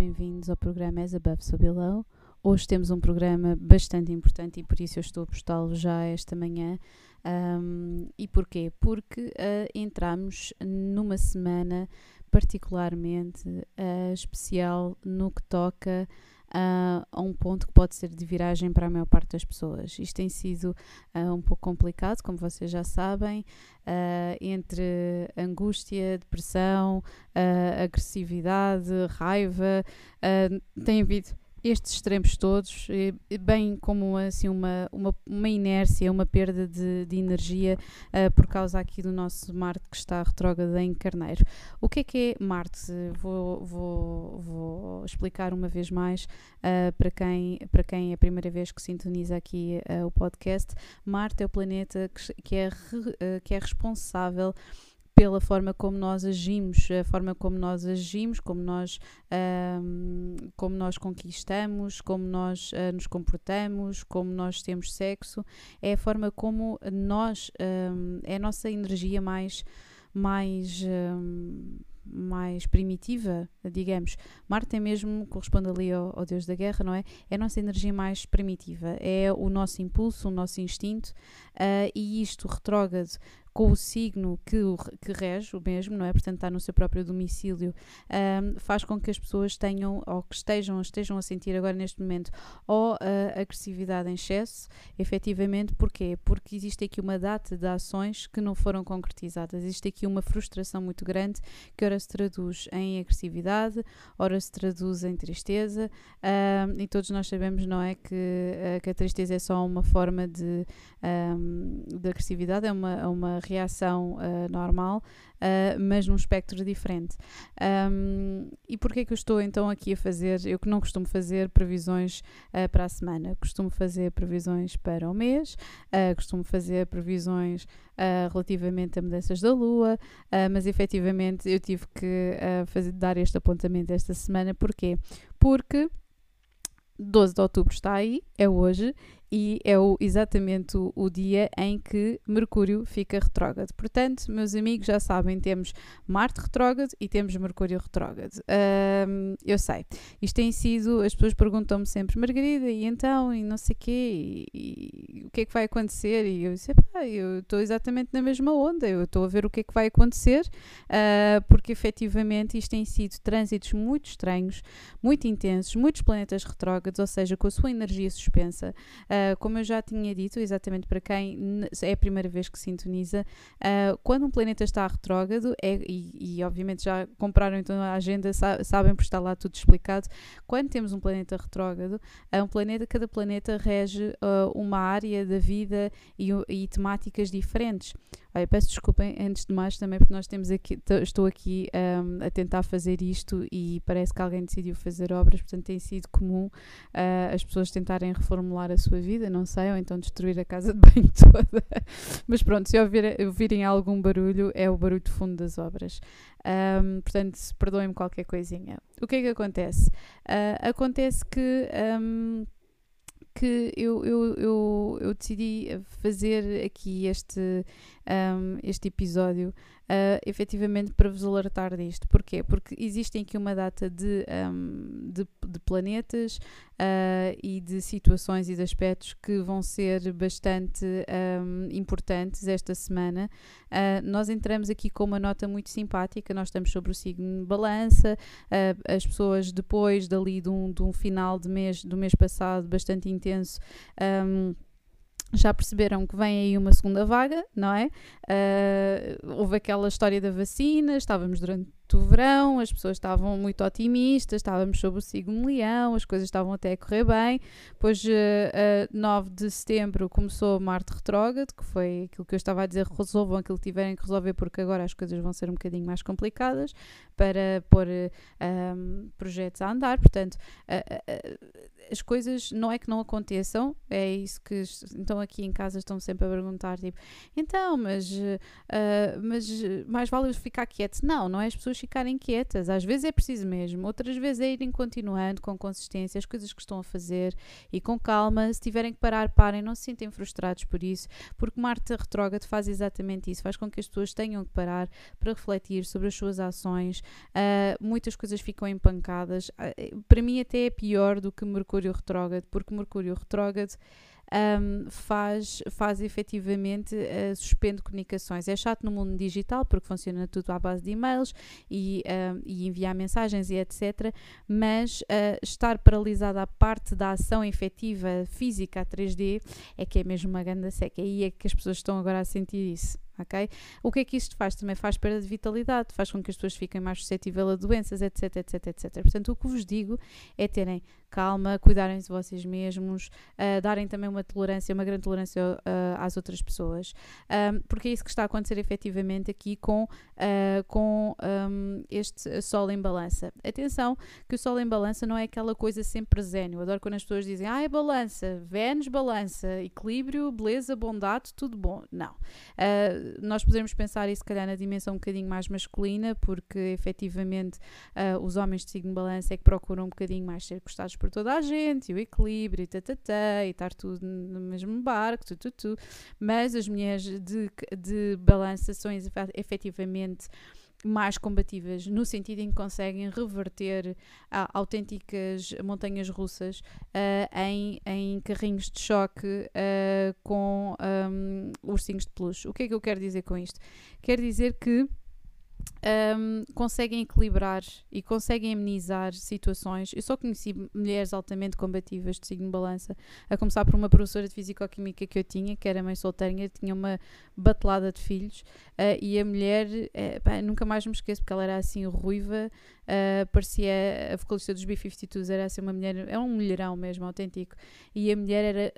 bem-vindos ao programa As Above So Below. Hoje temos um programa bastante importante e por isso eu estou a postá-lo já esta manhã. Um, e porquê? Porque uh, entramos numa semana particularmente uh, especial no que toca uh, a um ponto que pode ser de viragem para a maior parte das pessoas. Isto tem sido uh, um pouco complicado, como vocês já sabem, uh, entre angústia, depressão, agressividade, raiva, tem havido estes extremos todos, bem como assim uma, uma, uma inércia, uma perda de, de energia uh, por causa aqui do nosso Marte que está retrógrado em Carneiro. O que é que é Marte? Vou, vou, vou explicar uma vez mais uh, para, quem, para quem é a primeira vez que sintoniza aqui uh, o podcast. Marte é o planeta que, que, é, re, que é responsável pela forma como nós agimos, a forma como nós agimos, como nós, como nós conquistamos, como nós uh, nos comportamos, como nós temos sexo, é a forma como nós, é a nossa energia mais, mais mais primitiva, digamos. Marte é mesmo, corresponde ali ao, ao, Deus da Guerra, não é? É a nossa energia mais primitiva, é o nosso impulso, o nosso instinto, uh, e isto retrógrado com o signo que, o, que rege o mesmo, não é? Portanto, está no seu próprio domicílio, um, faz com que as pessoas tenham, ou que estejam, estejam a sentir agora neste momento, ou agressividade em excesso, efetivamente, porquê? Porque existe aqui uma data de ações que não foram concretizadas, existe aqui uma frustração muito grande que ora se traduz em agressividade, ora se traduz em tristeza, um, e todos nós sabemos, não é? Que, uh, que a tristeza é só uma forma de, um, de agressividade, é uma, é uma reação uh, normal, uh, mas num espectro diferente. Um, e porquê que eu estou então aqui a fazer? Eu que não costumo fazer previsões uh, para a semana, costumo fazer previsões para o mês, costumo fazer previsões relativamente a mudanças da lua, mas efetivamente eu tive que fazer, dar este apontamento esta semana. Porquê? Porque 12 de outubro está aí, é hoje, e é o, exatamente o, o, dia em que Mercúrio fica retrógrado. Portanto, meus amigos já sabem, temos Marte retrógrado e temos Mercúrio retrógrado. Um, eu sei, isto tem sido, as pessoas perguntam-me sempre, Margarida, e então, e não sei quê, e, e, o que é que vai acontecer? E eu disse, pá, eu estou exatamente na mesma onda, eu estou a ver o que é que vai acontecer, uh, porque efetivamente isto tem sido trânsitos muito estranhos, muito intensos, muitos planetas retrógrados, ou seja, com a sua energia suspensa. Uh, Uh, como eu já tinha dito, exatamente para quem é a primeira vez que sintoniza, uh, quando um planeta está retrógrado, é, e, e, obviamente já compraram então a agenda, sa sabem por estar lá tudo explicado, quando temos um planeta retrógrado, uh, um planeta, cada planeta rege uma área da vida e, e temáticas diferentes. Peço desculpem antes de mais também porque nós temos aqui, estou aqui um, a tentar fazer isto e parece que alguém decidiu fazer obras, portanto tem sido comum uh, as pessoas tentarem reformular a sua vida, não sei, ou então destruir a casa de banho toda. Mas pronto, se ouvir, ouvirem algum barulho, é o barulho de fundo das obras. Um, portanto, perdoem-me qualquer coisinha. O que é que acontece? Uh, acontece que. Um, que eu, eu, eu, eu decidi fazer aqui este, um, este episódio uh, efetivamente para vos alertar disto. Porquê? Porque existem aqui uma data de, um, de, de, planetas uh, e de situações e de aspectos que vão ser bastante um, importantes esta semana. Uh, nós entramos aqui com uma nota muito simpática, nós estamos sobre o signo balança, as pessoas depois dali de um, de um final de mês, do mês passado bastante intenso, um, já perceberam que vem aí uma segunda vaga, não é? Uh, houve aquela história da vacina, estávamos durante o verão, as pessoas estavam muito otimistas, estávamos sob o signo leão, as coisas estavam até a correr bem. Depois, uh, uh, 9 de setembro, começou Marte retrógrado, que foi aquilo que eu estava a dizer, resolvam aquilo que tiverem que resolver, porque agora as coisas vão ser um bocadinho mais complicadas para pôr uh, projetos a andar. Portanto, as coisas não é que não aconteçam, é isso que então aqui em casa estão sempre a perguntar, tipo, então, mas, mas mais vale eu ficar quieto. Não, não é as pessoas ficarem quietas. Às vezes é preciso mesmo, outras vezes é irem continuando com consistência as coisas que estão a fazer e com calma. Se tiverem que parar, parem, não se sentem frustrados por isso, porque Marte retrógrado faz exatamente isso, faz com que as pessoas tenham que parar para refletir sobre as suas ações. Uh, muitas coisas ficam empancadas. Uh, para mim, até é pior do que Mercúrio retrógrado, porque Mercúrio retrógrado um, faz, faz efetivamente, uh, suspende comunicações. É chato no mundo digital porque funciona tudo à base de e-mails e, uh, e enviar mensagens e etc. Mas uh, estar paralisada à parte da ação efetiva física a 3D é que é mesmo uma grande seca. E é que as pessoas estão agora a sentir isso ok? O que é que isto faz? Também faz perda de vitalidade, faz com que as pessoas fiquem mais suscetíveis a doenças, etc, etc, etc. Portanto, o que vos digo é terem calma, cuidarem-se de vocês mesmos, uh, darem também uma tolerância, uma grande tolerância uh, às outras pessoas, um, porque é isso que está a acontecer efetivamente aqui com, uh, com um, este Sol em balança. Atenção que o Sol em balança não é aquela coisa sempre zen. Eu adoro quando as pessoas dizem, ah, é balança, Vênus balança, equilíbrio, beleza, bondade, tudo bom. Não. Nós podemos pensar isso, se calhar, na dimensão um bocadinho mais masculina, porque efetivamente os homens de signo balança é que procuram um bocadinho mais ser gostados por toda a gente, e o equilíbrio, e tatatá, e estar tudo no mesmo barco, tu, tu, tu. mas as mulheres de, de balança são efetivamente mais combativas, no sentido em que conseguem reverter uh, autênticas montanhas russas uh, em, em carrinhos de choque uh, com um, ursinhos de peluche. O que é que eu quero dizer com isto? Quero dizer que um, conseguem equilibrar e conseguem amenizar situações. Eu só conheci mulheres altamente combativas de signo balança, a começar por uma professora de Fisicoquímica que eu tinha, que era mãe solteirinha, tinha uma batelada de filhos, uh, e a mulher, uh, pá, nunca mais me esqueço, porque ela era assim ruiva, uh, parecia a vocalista dos B-52s, era assim uma mulher, é um mulherão mesmo, autêntico, e a mulher era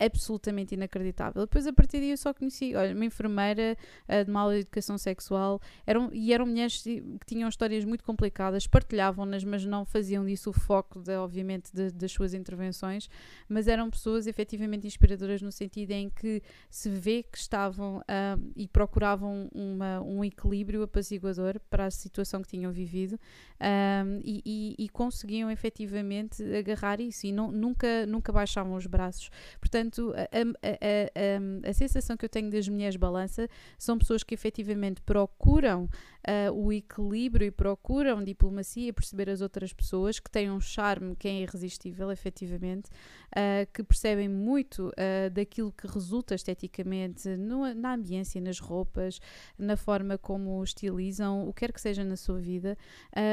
absolutamente inacreditável. Depois, a partir daí, eu só conheci, olha, uma enfermeira de mal educação sexual, eram e eram mulheres que tinham histórias muito complicadas, partilhavam-nas, mas não faziam disso o foco, de, obviamente, de, das suas intervenções, mas eram pessoas efetivamente inspiradoras no sentido em que se vê que estavam uh, e procuravam uma, um equilíbrio apaziguador para a situação que tinham vivido um, e, e, e, conseguiam efetivamente agarrar isso e não, nunca, nunca baixavam os braços. Portanto, a, a, a, a sensação que eu tenho das mulheres balança são pessoas que efetivamente procuram uh, o equilíbrio e procuram diplomacia e perceber as outras pessoas, que têm um charme que é irresistível, efetivamente, uh, que percebem muito uh, daquilo que resulta esteticamente no, na ambiência, nas roupas, na forma como estilizam, o que quer que seja na sua vida,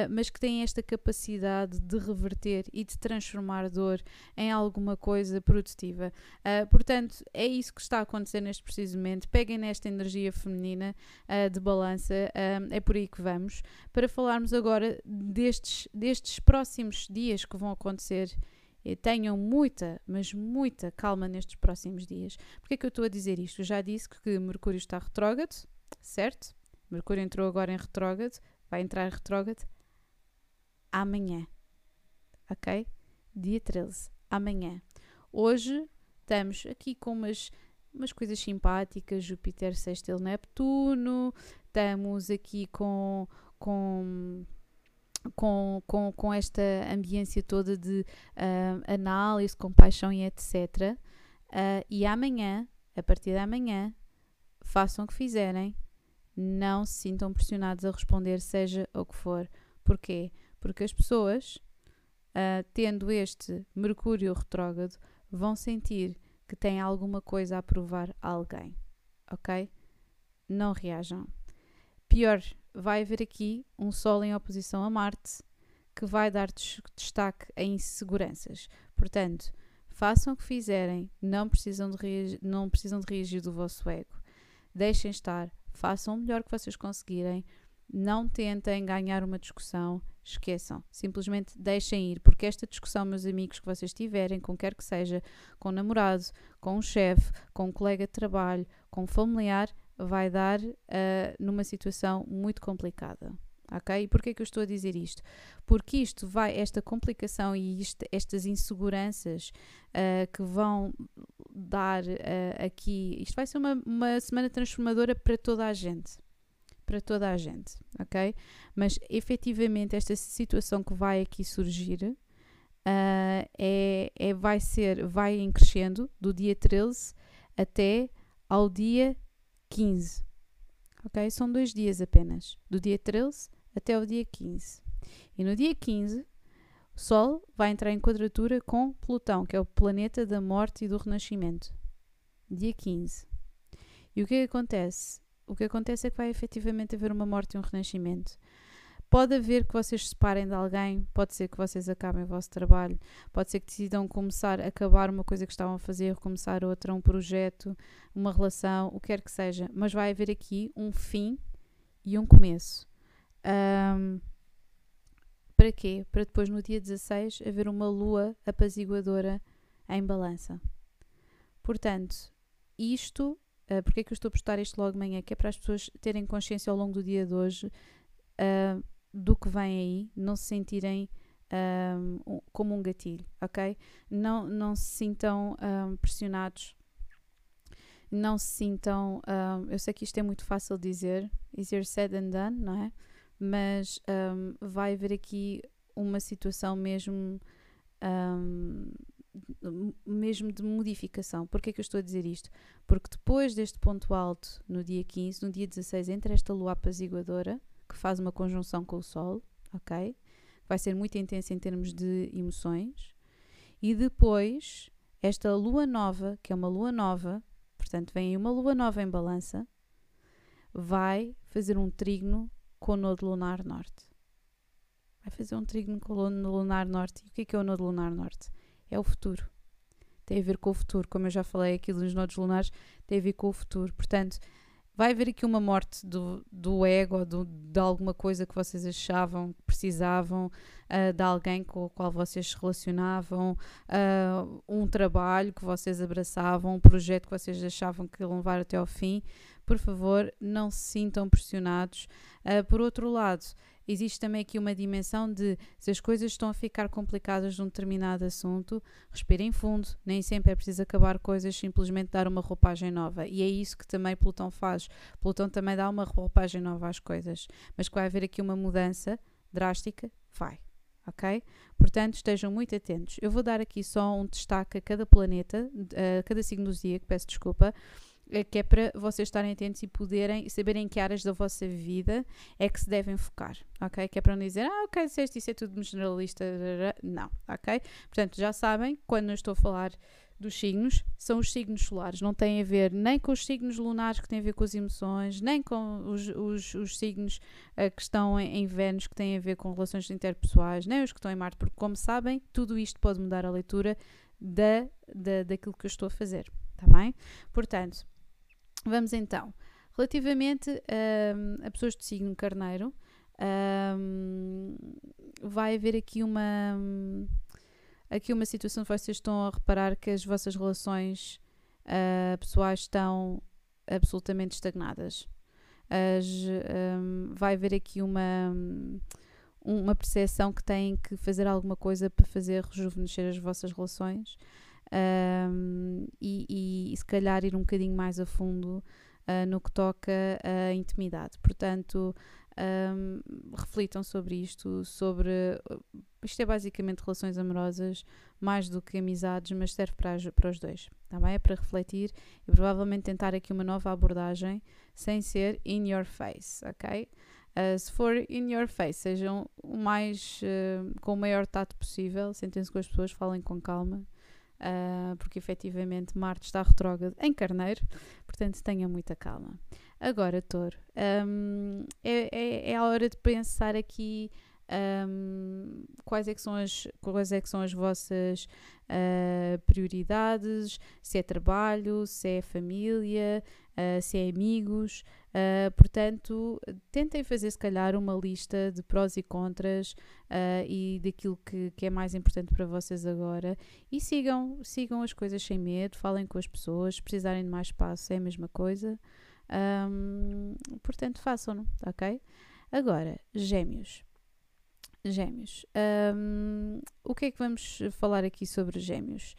mas que têm esta capacidade de reverter e de transformar dor em alguma coisa produtiva. portanto, é isso que está a acontecer neste preciso momento. Peguem nesta energia feminina de balança, é por aí que vamos, para falarmos agora destes, destes próximos dias que vão acontecer. E tenham muita, mas muita calma nestes próximos dias. Porque é que eu estou a dizer isto? Eu já disse que Mercúrio está retrógrado, certo? Mercúrio entrou agora em retrógrado, vai entrar em retrógrado amanhã, ok? Dia 13, amanhã. Hoje estamos aqui com umas, umas coisas simpáticas, Júpiter, sextil, Neptuno, estamos aqui com, com com, com, com esta ambiência toda de uh, análise, compaixão e etc. Uh, ah, e amanhã, a partir de amanhã, façam o que fizerem, não se sintam pressionados a responder, seja o que for. Porquê? Porque as pessoas, uh, tendo este Mercúrio retrógrado, vão sentir que têm alguma coisa a provar a alguém. Ok? Não reajam. Pior, vai haver aqui um Sol em oposição a Marte que vai dar destaque a inseguranças. Portanto, façam o que fizerem, não precisam de reagir, não precisam de reagir do vosso ego. Deixem estar, façam o melhor que vocês conseguirem, não tentem ganhar uma discussão, esqueçam, simplesmente deixem ir, porque esta discussão, meus amigos, que vocês tiverem, com quer que seja, com namorado, com um chefe, com um colega de trabalho, com um familiar, vai dar uh, numa situação muito complicada. Ok? E porquê que eu estou a dizer isto? Porque isto vai, esta complicação e isto, estas inseguranças uh, que vão dar uh, aqui, isto vai ser uma, uma semana transformadora para toda a gente para toda a gente, ok? Mas efetivamente esta situação que vai aqui surgir uh, é, é, vai ser, vai em crescendo do dia 13 até ao dia 15, ok? São dois dias apenas, do dia 13 até ao dia 15. E no dia 15, o Sol vai entrar em quadratura com Plutão, que é o planeta da morte e do renascimento. Dia 15. E o que, é que acontece? O que acontece é que vai efetivamente haver uma morte e um renascimento. Pode haver que vocês se separem de alguém, pode ser que vocês acabem o vosso trabalho, pode ser que decidam começar a acabar uma coisa que estavam a fazer, começar outra, um projeto, uma relação, o que quer que seja, mas vai haver aqui um fim e um começo. Um, para quê? Para depois no dia 16 haver uma lua apaziguadora em balança. Portanto, isto, uh, porque é que eu estou a postar isto logo de manhã? Que é para as pessoas terem consciência ao longo do dia de hoje uh, do que vem aí, não se sentirem um, como um gatilho, ok? Não, não se sintam um, pressionados, não se sintam. Um, eu sei que isto é muito fácil de dizer, easier said than done, não é? Mas vai haver aqui uma situação mesmo. Mesmo de modificação. Porquê é que eu estou a dizer isto? Porque depois deste ponto alto, no dia 15, no dia 16, entre esta lua apaziguadora, que faz uma conjunção com o Sol, ok? Vai ser muito intensa em termos de emoções. E depois, esta lua nova, que é uma lua nova, portanto, vem aí uma lua nova em balança, vai fazer um trígono com o nodo lunar norte. Vai fazer um trígono com o nodo lunar norte. E o que é, que é o nodo lunar norte? É o futuro. Tem a ver com o futuro. Como eu já falei aqui dos nodos lunares, tem a ver com o futuro. Portanto, vai haver aqui uma morte do, do ego, do, de alguma coisa que vocês achavam que precisavam, uh, de alguém com o qual vocês se relacionavam, uh, um trabalho que vocês abraçavam, um projeto que vocês achavam que iam levar até ao fim. Por favor, não se sintam pressionados. Uh, por outro lado, existe também aqui uma dimensão de se as coisas estão a ficar complicadas num determinado assunto, respirem fundo, nem sempre é preciso acabar coisas, simplesmente dar uma roupagem nova. E é isso que também Plutão faz. Plutão também dá uma roupagem nova às coisas, mas que vai haver aqui uma mudança drástica, vai. Ok? Portanto, estejam muito atentos. Eu vou dar aqui só um destaque a cada planeta, a cada signo do que peço desculpa, que é para vocês estarem atentos e poderem saberem que áreas da vossa vida é que se devem focar, ok? Que é para não dizer, ah, ok, disseste isso é tudo generalista, não, ok? Portanto, já sabem, quando eu estou a falar dos signos, são os signos solares, não tem a ver nem com os signos lunares que têm a ver com as emoções, nem com os, os, os signos uh, que estão em, em Vênus que têm a ver com relações interpessoais, nem os que estão em Marte, porque como sabem, tudo isto pode mudar a leitura da, da, daquilo que eu estou a fazer, tá bem? Portanto, Vamos então. Relativamente um, a pessoas de signo carneiro, um, vai haver aqui uma, aqui uma situação que vocês estão a reparar que as vossas relações uh, pessoais estão absolutamente estagnadas. As, um, vai haver aqui uma, uma percepção que têm que fazer alguma coisa para fazer rejuvenescer as vossas relações um, e, e, se calhar ir um bocadinho mais a fundo uh, no que toca à intimidade. Portanto, um, reflitam sobre isto, sobre. Isto é basicamente relações amorosas, mais do que amizades, mas serve para, para os dois. Tá bem? É para refletir e provavelmente tentar aqui uma nova abordagem sem ser in your face, ok? Uh, se for in your face, sejam o mais uh, com o maior tato possível, sentem-se com as pessoas, falem com calma uh, porque efetivamente Marte está retrógrado em Carneiro, portanto tenha muita calma. Agora, Touro, um, é, é, é a hora de pensar aqui um, quais, é que são as, quais é que são as vossas uh, prioridades, se é trabalho, se é família, uh, se é amigos. Uh, portanto, tentem fazer se calhar uma lista de prós e contras e daquilo que, que é mais importante para vocês agora e sigam, sigam as coisas sem medo, falem com as pessoas, se precisarem de mais espaço é a mesma coisa. Um, portanto, façam-no, ok? Agora, gêmeos. Gêmeos. Um, o que é que vamos falar aqui sobre gêmeos?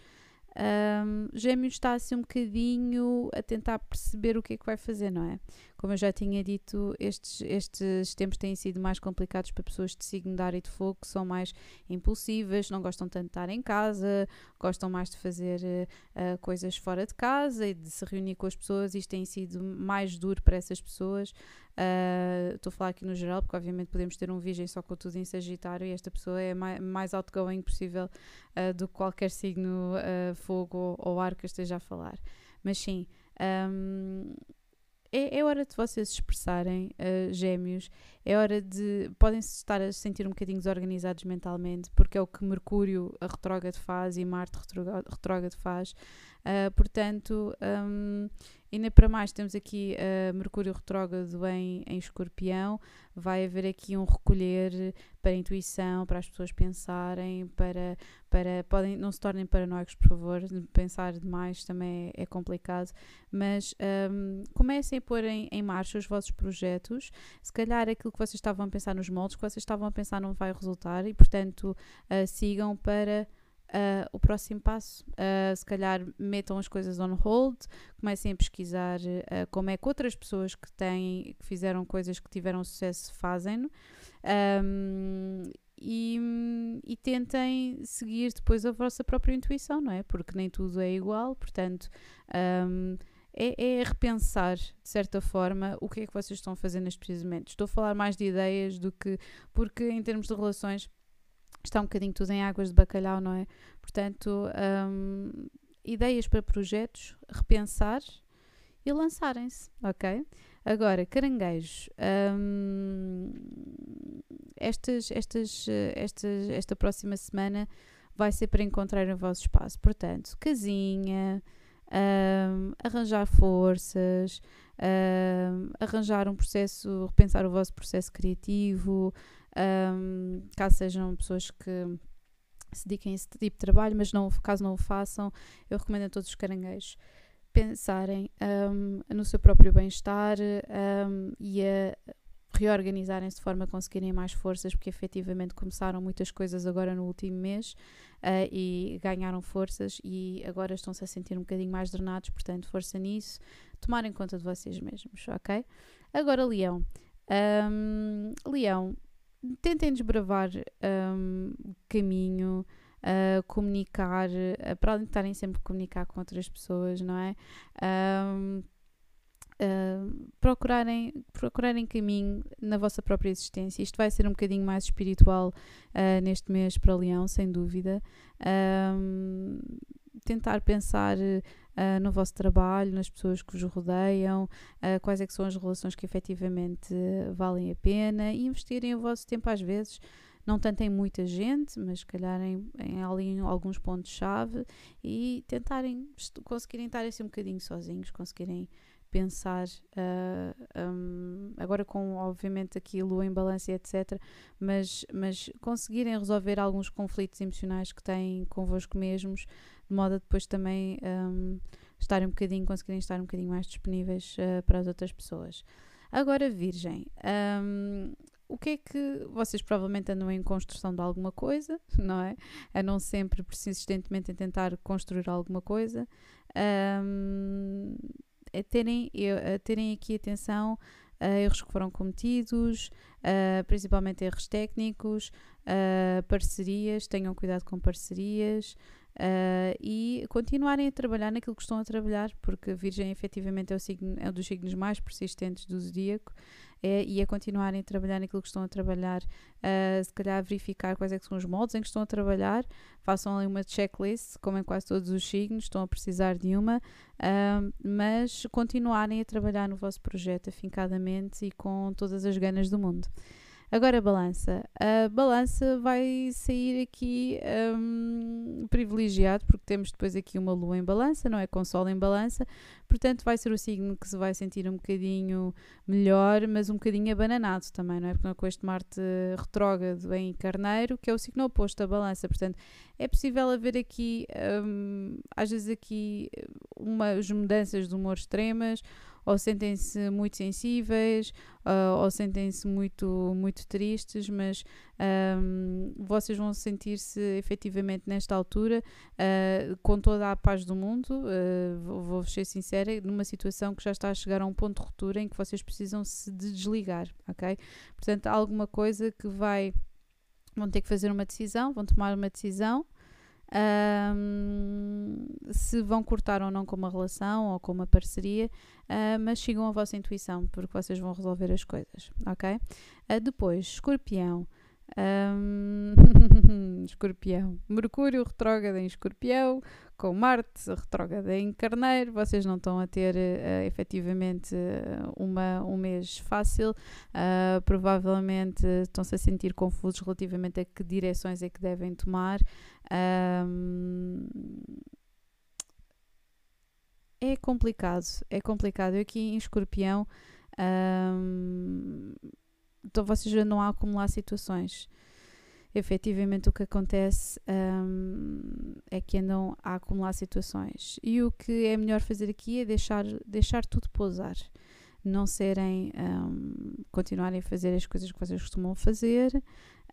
Um, gêmeos está assim um bocadinho a tentar perceber o que é que vai fazer, não é? Como eu já tinha dito, estes, estes tempos têm sido mais complicados para pessoas de signo de ar e de fogo, que são mais impulsivas, não gostam tanto de estar em casa, gostam mais de fazer uh, coisas fora de casa e de se reunir com as pessoas. Isto tem sido mais duro para essas pessoas. Uh, estou a falar aqui no geral, porque obviamente podemos ter um virgem só com tudo em Sagitário e esta pessoa é mais, mais outgoing possível uh, do que qualquer signo fogo ou, ou ar que esteja a falar. Mas sim, um, é, é, hora de vocês se expressarem, uh, gêmeos. É hora de. Podem se estar a sentir um bocadinho desorganizados mentalmente, porque é o que Mercúrio, a retrógrado, faz e Marte, retrógrado, faz. Uh, portanto, um, Ainda para mais, temos aqui uh, Mercúrio retrógrado em, em escorpião. Vai haver aqui um recolher para a intuição, para as pessoas pensarem, para, para podem, não se tornem paranoicos, por favor. Pensar demais também é, é complicado. Mas um, comecem a pôr em, em marcha os vossos projetos. Se calhar aquilo que vocês estavam a pensar nos moldes, que vocês estavam a pensar não vai resultar e, portanto, uh, sigam para Uh, o próximo passo, uh, se calhar metam as coisas on hold, comecem a pesquisar uh, como é que outras pessoas que têm, que fizeram coisas que tiveram sucesso fazem um, e, e, tentem seguir depois a vossa própria intuição, não é? Porque nem tudo é igual, portanto. Um, é, é, repensar, de certa forma, o que é que vocês estão a fazer neste preciso momento. Estou a falar mais de ideias do que. Porque, em termos de relações, está um bocadinho tudo em águas de bacalhau, não é? Portanto, um, ideias para projetos, repensar e lançarem-se, ok? Agora, caranguejos, um, estas, estas, estas, esta próxima semana vai ser para encontrar o vosso espaço. Portanto, casinha, um, arranjar forças, um, arranjar um processo, repensar o vosso processo criativo, um, caso sejam pessoas que se dediquem a esse tipo de trabalho, mas não, caso não o façam, eu recomendo a todos os caranguejos pensarem um, no seu próprio bem-estar um, e a reorganizarem-se de forma a conseguirem mais forças, porque efetivamente começaram muitas coisas agora no último mês uh, e ganharam forças e agora estão-se a sentir um bocadinho mais drenados, portanto, força nisso, tomarem conta de vocês mesmos, ok? Agora, Leão. Um, Leão, tentem desbravar um, caminho, uh, comunicar, uh, para além de estarem sempre a comunicar com outras pessoas, não é? Um, uh, procurarem, procurarem caminho na vossa própria existência. Isto vai ser um bocadinho mais espiritual uh, neste mês para Leão, sem dúvida. Um, tentar pensar uh, no vosso trabalho, nas pessoas que vos rodeiam, quais é são as relações que efetivamente valem a pena e investirem o vosso tempo às vezes não tanto em muita gente, mas se calhar em, em, em alguns pontos-chave e tentarem conseguirem estar assim um bocadinho sozinhos, conseguirem pensar uh, um, agora com obviamente aqui lua em balança etc mas, mas conseguirem resolver alguns conflitos emocionais que têm convosco mesmos de modo a depois também um, estarem um bocadinho, conseguirem estar um bocadinho mais disponíveis uh, para as outras pessoas. Agora, Virgem, um, o que é que vocês provavelmente andam em construção de alguma coisa, não é? Andam sempre persistentemente em tentar construir alguma coisa. Um, a, terem, a terem aqui atenção a erros que foram cometidos, uh, principalmente erros técnicos, parcerias, tenham cuidado com parcerias, Uh, e continuarem a trabalhar naquilo que estão a trabalhar, porque a Virgem efetivamente é, o signo, é um dos signos mais persistentes do zodíaco, é, e a continuarem a trabalhar naquilo que estão a trabalhar, uh, se calhar verificar quais é são os moldes em que estão a trabalhar, façam ali uma checklist, como em quase todos os signos, estão a precisar de uma, uh, mas continuarem a trabalhar no vosso projeto afincadamente e com todas as ganas do mundo. Agora a balança. A balança vai sair aqui um, privilegiado, porque temos depois aqui uma lua em balança, não é? Com sol em balança, portanto vai ser o signo que se vai sentir um bocadinho melhor, mas um bocadinho abananado também, não é? Porque com este Marte retrógrado em Carneiro, que é o signo oposto à balança, portanto é possível haver aqui, um, às vezes aqui, umas mudanças de humor extremas, ou sentem-se muito sensíveis, uh, ou sentem-se muito, muito tristes, mas um, vocês vão sentir-se efetivamente nesta altura uh, com toda a paz do mundo. Uh, vou ser sincera, numa situação que já está a chegar a um ponto de ruptura em que vocês precisam se desligar, ok? Portanto, alguma coisa que vai. Vão ter que fazer uma decisão, vão tomar uma decisão um, se vão cortar ou não com uma relação ou com uma parceria, uh, mas sigam a vossa intuição, porque vocês vão resolver as coisas, ok? Uh, depois, escorpião. Um, escorpião. Mercúrio retrógrado em escorpião, com Marte retrógrado em carneiro. Vocês não estão a ter uh, efetivamente uma, um mês fácil. Uh, provavelmente estão-se a sentir confusos relativamente a que direções é que devem tomar. Um, é complicado, é complicado. Eu aqui em escorpião. Um, então vocês não há acumular situações. Efetivamente o que acontece um, é que andam a acumular situações. E o que é melhor fazer aqui é deixar, deixar tudo pousar. Não serem, um, continuarem a fazer as coisas que vocês costumam fazer,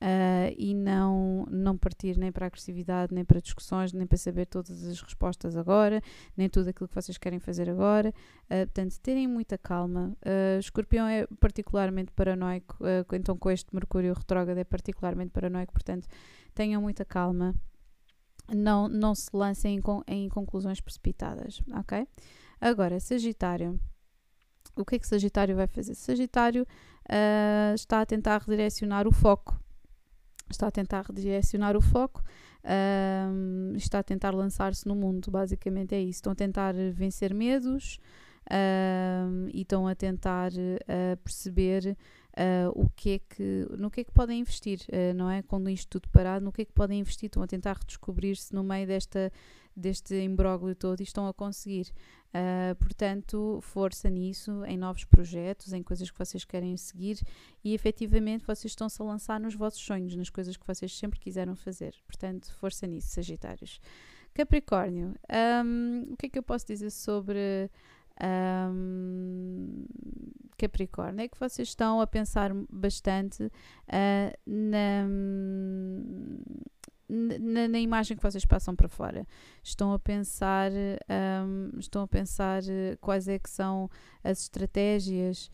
uh, e não, não partir nem para a agressividade, nem para discussões, nem para saber todas as respostas agora, nem tudo aquilo que vocês querem fazer agora. Uh, portanto, terem muita calma. Uh, escorpião é particularmente paranoico, então com este Mercúrio retrógrado é particularmente paranoico, portanto, tenham muita calma. Não, não se lancem em, em conclusões precipitadas, ok? Agora, Sagitário o que é que Sagitário vai fazer? Sagitário uh, está a tentar redirecionar o foco está a tentar redirecionar o foco, um, está a tentar lançar-se no mundo, basicamente é isso. Estão a tentar vencer medos um, e estão a tentar uh, perceber uh, o que é que, no que é que podem investir, uh, não é? Quando isto tudo parado, no que é que podem investir, estão a tentar redescobrir-se no meio desta, deste imbróglio todo e estão a conseguir. Uh, portanto, força nisso, em novos projetos, em coisas que vocês querem seguir e efetivamente vocês estão-se a lançar nos vossos sonhos, nas coisas que vocês sempre quiseram fazer. Portanto, força nisso, Sagitários. Capricórnio, um, o que é que eu posso dizer sobre um, Capricórnio? É que vocês estão a pensar bastante uh, na na, na, imagem que vocês passam para fora. Estão a pensar, um, estão a pensar eh, quais é que são as estratégias,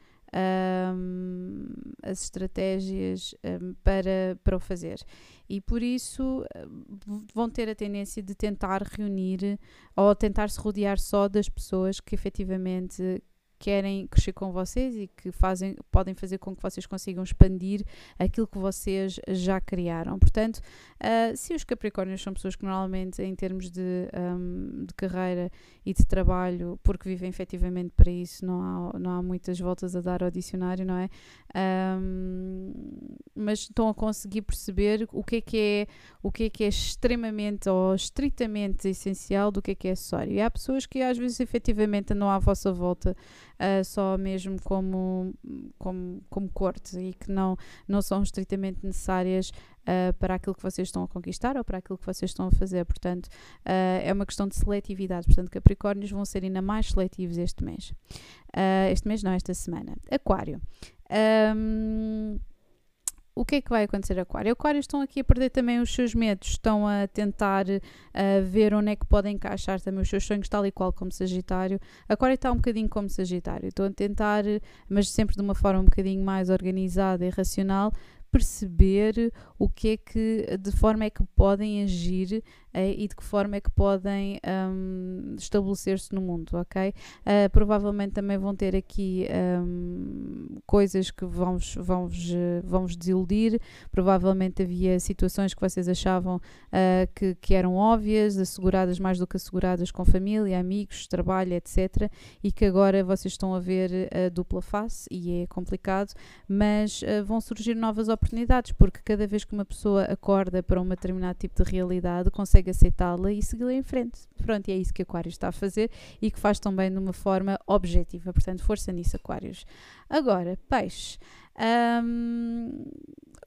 um, as estratégias um, para, para o fazer. E por isso vão ter a tendência de tentar reunir ou tentar se rodear só das pessoas que efetivamente querem crescer com vocês e que fazem, podem fazer com que vocês consigam expandir aquilo que vocês já criaram. Portanto, uh, se os Capricórnios são pessoas que normalmente, em termos de, um, de carreira e de trabalho, porque vivem efetivamente para isso, não há, não há muitas voltas a dar ao dicionário, não é? Um, mas estão a conseguir perceber o que é que é, o que é que é extremamente ou estritamente essencial do que é que é acessório. E há pessoas que às vezes efetivamente andam à vossa volta uh, só mesmo como, como, como corte e que não, não são estritamente necessárias uh, para aquilo que vocês estão a conquistar ou para aquilo que vocês estão a fazer. Portanto, uh, é uma questão de seletividade. Portanto, Capricórnios vão ser ainda mais seletivos este mês. este mês, não, esta semana. Aquário. Um, o que é que vai acontecer Aquário? Aquários estão aqui a perder também os seus medos, estão a tentar uh, ver onde é que podem encaixar também os seus sonhos, tal e qual como Sagitário. Aquário está um bocadinho como Sagitário, estão a tentar, mas sempre de uma forma um bocadinho mais organizada e racional, perceber o que é que, de forma é que podem agir e de que forma é que podem um, estabelecer-se no mundo, ok? Uh, provavelmente também vão ter aqui um, coisas que vão-vos vão vão desiludir, provavelmente havia situações que vocês achavam uh, que, que eram óbvias, asseguradas mais do que asseguradas com família, amigos, trabalho, etc. E que agora vocês estão a ver a dupla face e é complicado, mas vão surgir novas oportunidades, porque cada vez que uma pessoa acorda para um determinado tipo de realidade, consegue aceitá-la e segui-la em frente. Pronto, e é isso que Aquário está a fazer e que faz também de uma forma objetiva. Portanto, força nisso, Aquários. Agora, peixe. Um,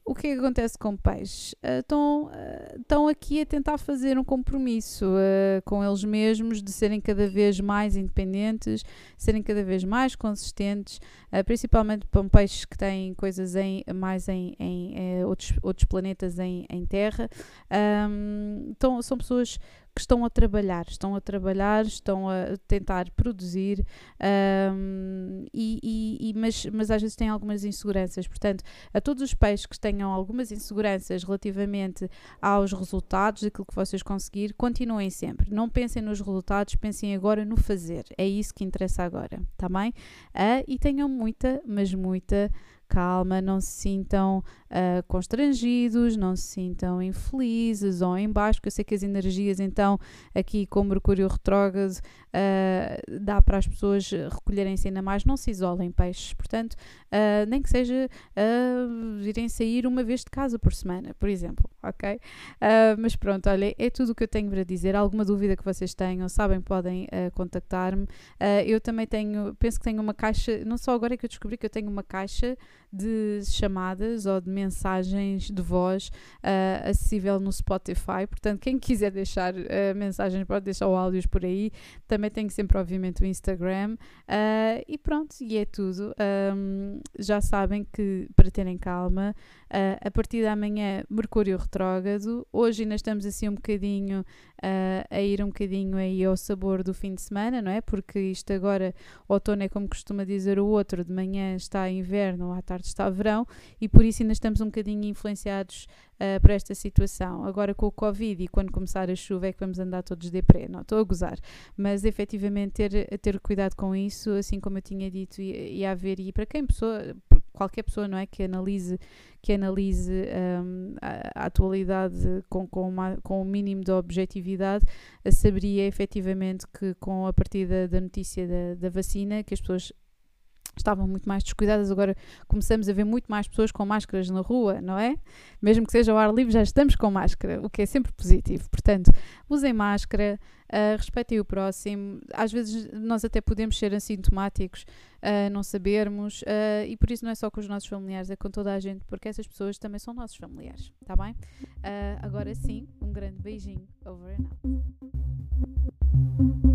o que é que acontece com peixes? Uh, estão, uh, estão aqui a tentar fazer um compromisso uh, com eles mesmos de serem cada vez mais independentes, serem cada vez mais consistentes, principalmente para peixes que têm coisas em, mais em, em outros, outros planetas em, em Terra. Um, então, são pessoas que estão a trabalhar, estão a trabalhar, estão a tentar produzir, um, e, e, e, mas, mas às vezes têm algumas inseguranças. Portanto, a todos os peixes que tenham algumas inseguranças relativamente aos resultados, daquilo que vocês conseguir, continuem sempre. Não pensem nos resultados, pensem agora no fazer. É isso que interessa agora, tá bem? Uh, e tenham muita, mas muita calma, não se sintam uh, constrangidos, não se sintam infelizes ou em baixo, porque eu sei que as energias, então, aqui com Mercúrio retrógrado, uh, dá para as pessoas recolherem-se ainda mais, não se isolem peixes, portanto, uh, nem que seja uh, irem sair uma vez de casa por semana, por exemplo, ok? mas pronto, olha, é tudo o que eu tenho para dizer. Alguma dúvida que vocês tenham, sabem, podem contactar-me. eu também tenho, penso que tenho uma caixa, não só agora é que eu descobri que eu tenho uma caixa de chamadas ou de mensagens de voz acessível no Spotify. Portanto, quem quiser deixar mensagens pode deixar áudios por aí. Também tenho sempre, obviamente, o Instagram. Uh, e pronto, e é tudo. Um, já sabem que para terem calma, Uh, a partir da manhã, Mercúrio retrógrado. Hoje ainda estamos assim um bocadinho uh, a ir um bocadinho aí ao sabor do fim de semana, não é? Porque isto agora, outono é como costuma dizer o outro, de manhã está inverno, à tarde está verão, e por isso ainda estamos um bocadinho influenciados uh, para esta situação. Agora com o Covid e quando começar a chuva é que vamos andar todos de pré, não estou a gozar, mas efetivamente ter, ter cuidado com isso, assim como eu tinha dito, e, e haver, e para quem pessoa, qualquer pessoa não é que analise que analise um, a, a, atualidade com, com, uma, com um mínimo de objetividade, saberia efetivamente que com a partir da, da notícia da, da vacina, que as pessoas estavam muito mais descuidadas, agora começamos a ver muito mais pessoas com máscaras na rua, não é? Mesmo que seja ao ar livre, já estamos com máscara, o que é sempre positivo. Portanto, usem máscara, uh, respeitem o próximo. Às vezes nós até podemos ser assintomáticos, uh, não sabermos, uh, e por isso não é só com os nossos familiares, é com toda a gente, porque essas pessoas também são nossos familiares, tá bem? agora sim, um grande beijinho. Over and out.